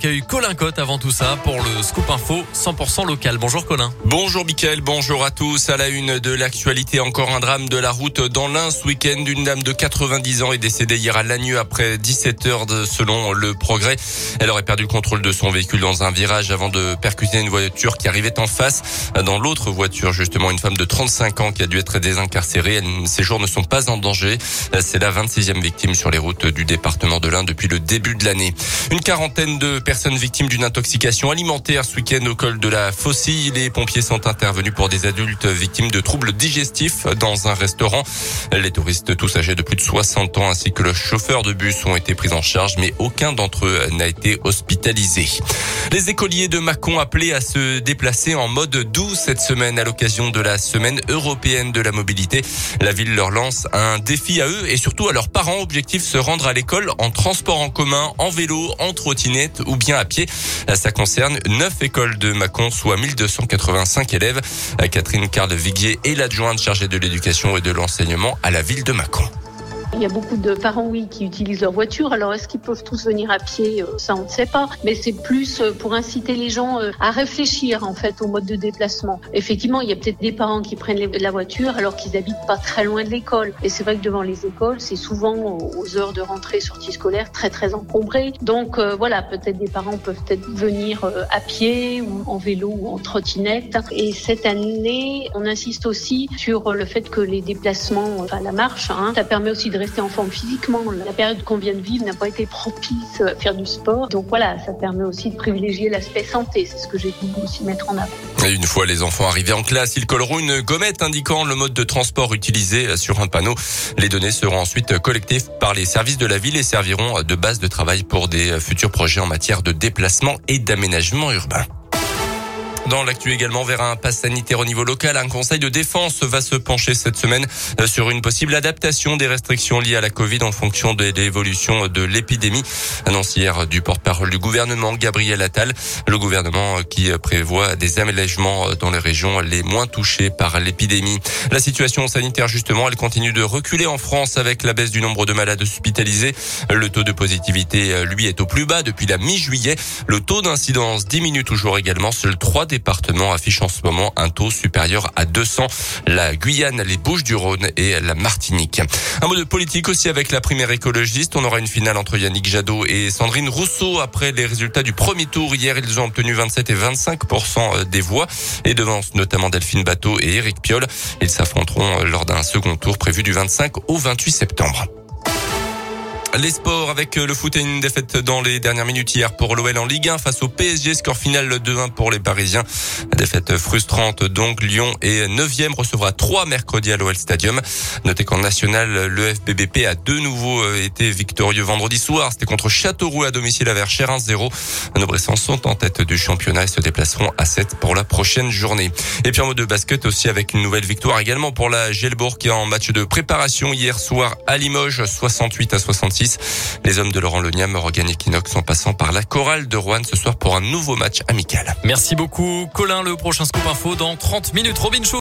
Il a eu Colin Cotte avant tout ça pour le Scoop Info 100% local. Bonjour Colin. Bonjour Mickaël, bonjour à tous. À la une de l'actualité, encore un drame de la route dans l'Ain ce week-end. Une dame de 90 ans est décédée hier à Lagneux après 17 heures selon le progrès. Elle aurait perdu le contrôle de son véhicule dans un virage avant de percuter une voiture qui arrivait en face. Dans l'autre voiture, justement, une femme de 35 ans qui a dû être désincarcérée. Ses jours ne sont pas en danger. C'est la 26e victime sur les routes du département de l'Ain depuis le début de l'année. Une quarantaine de personnes victimes d'une intoxication alimentaire ce week-end au col de la Faucille. Les pompiers sont intervenus pour des adultes victimes de troubles digestifs dans un restaurant. Les touristes, tous âgés de plus de 60 ans, ainsi que le chauffeur de bus ont été pris en charge, mais aucun d'entre eux n'a été hospitalisé. Les écoliers de Mâcon appelés à se déplacer en mode doux cette semaine à l'occasion de la semaine européenne de la mobilité. La ville leur lance un défi à eux et surtout à leurs parents. Objectif se rendre à l'école en transport en commun, en vélo, en trottinette ou bien à pied. Ça concerne neuf écoles de Mâcon, soit 1285 élèves. Catherine Carle-Viguier est l'adjointe chargée de l'éducation et de l'enseignement à la ville de Mâcon. Il y a beaucoup de parents, oui, qui utilisent leur voiture. Alors, est-ce qu'ils peuvent tous venir à pied? Euh, Ça, on ne sait pas. Mais c'est plus euh, pour inciter les gens euh, à réfléchir, en fait, au mode de déplacement. Effectivement, il y a peut-être des parents qui prennent la voiture alors qu'ils habitent pas très loin de l'école. Et c'est vrai que devant les écoles, c'est souvent aux heures de rentrée, sortie scolaire, très, très encombré. Donc, voilà, peut-être des parents peuvent peut-être venir à pied ou en vélo ou en trottinette. Et cette année, on insiste aussi sur le fait que les déplacements, enfin, la marche, hein, ça permet aussi de rester en physiquement. La période qu'on vient de vivre n'a pas été propice à faire du sport. Donc voilà, ça permet aussi de privilégier l'aspect santé. C'est ce que j'ai voulu aussi mettre en avant. Et une fois les enfants arrivés en classe, ils colleront une gommette indiquant le mode de transport utilisé sur un panneau. Les données seront ensuite collectées par les services de la ville et serviront de base de travail pour des futurs projets en matière de déplacement et d'aménagement urbain. Dans l'actu également, vers un pass sanitaire au niveau local, un conseil de défense va se pencher cette semaine euh, sur une possible adaptation des restrictions liées à la Covid en fonction de l'évolution de l'épidémie. Annonce hier du porte-parole du gouvernement, Gabriel Attal. Le gouvernement qui prévoit des aménagements dans les régions les moins touchées par l'épidémie. La situation sanitaire, justement, elle continue de reculer en France avec la baisse du nombre de malades hospitalisés. Le taux de positivité, lui, est au plus bas depuis la mi-juillet. Le taux d'incidence diminue toujours également. Des en ce moment un taux supérieur à 200. La Guyane, les Bouches-du-Rhône et la Martinique. Un mot de politique aussi avec la primaire écologiste. On aura une finale entre Yannick Jadot et Sandrine Rousseau après les résultats du premier tour. Hier, ils ont obtenu 27 et 25% des voix et devancent notamment Delphine Bateau et Éric Piolle. Ils s'affronteront lors d'un second tour prévu du 25 au 28 septembre. Les sports avec le foot et une défaite dans les dernières minutes hier pour l'OL en Ligue 1 face au PSG. Score final 2-1 pour les Parisiens. Défaite frustrante donc. Lyon est 9e, recevra 3 mercredi à l'OL Stadium. Notez qu'en national, le FBBP a de nouveau euh, été victorieux vendredi soir. C'était contre Châteauroux à domicile à Verchères 1-0. Nos Bressans sont en tête du championnat et se déplaceront à 7 pour la prochaine journée. Et puis en mode de basket aussi avec une nouvelle victoire également pour la Gelbourg qui est en match de préparation hier soir à Limoges 68 à 66. Les hommes de Laurent Leniam regagnent Equinox en passant par la chorale de Rouen ce soir pour un nouveau match amical. Merci beaucoup Colin. Le prochain scoop info dans 30 minutes. Robin Show.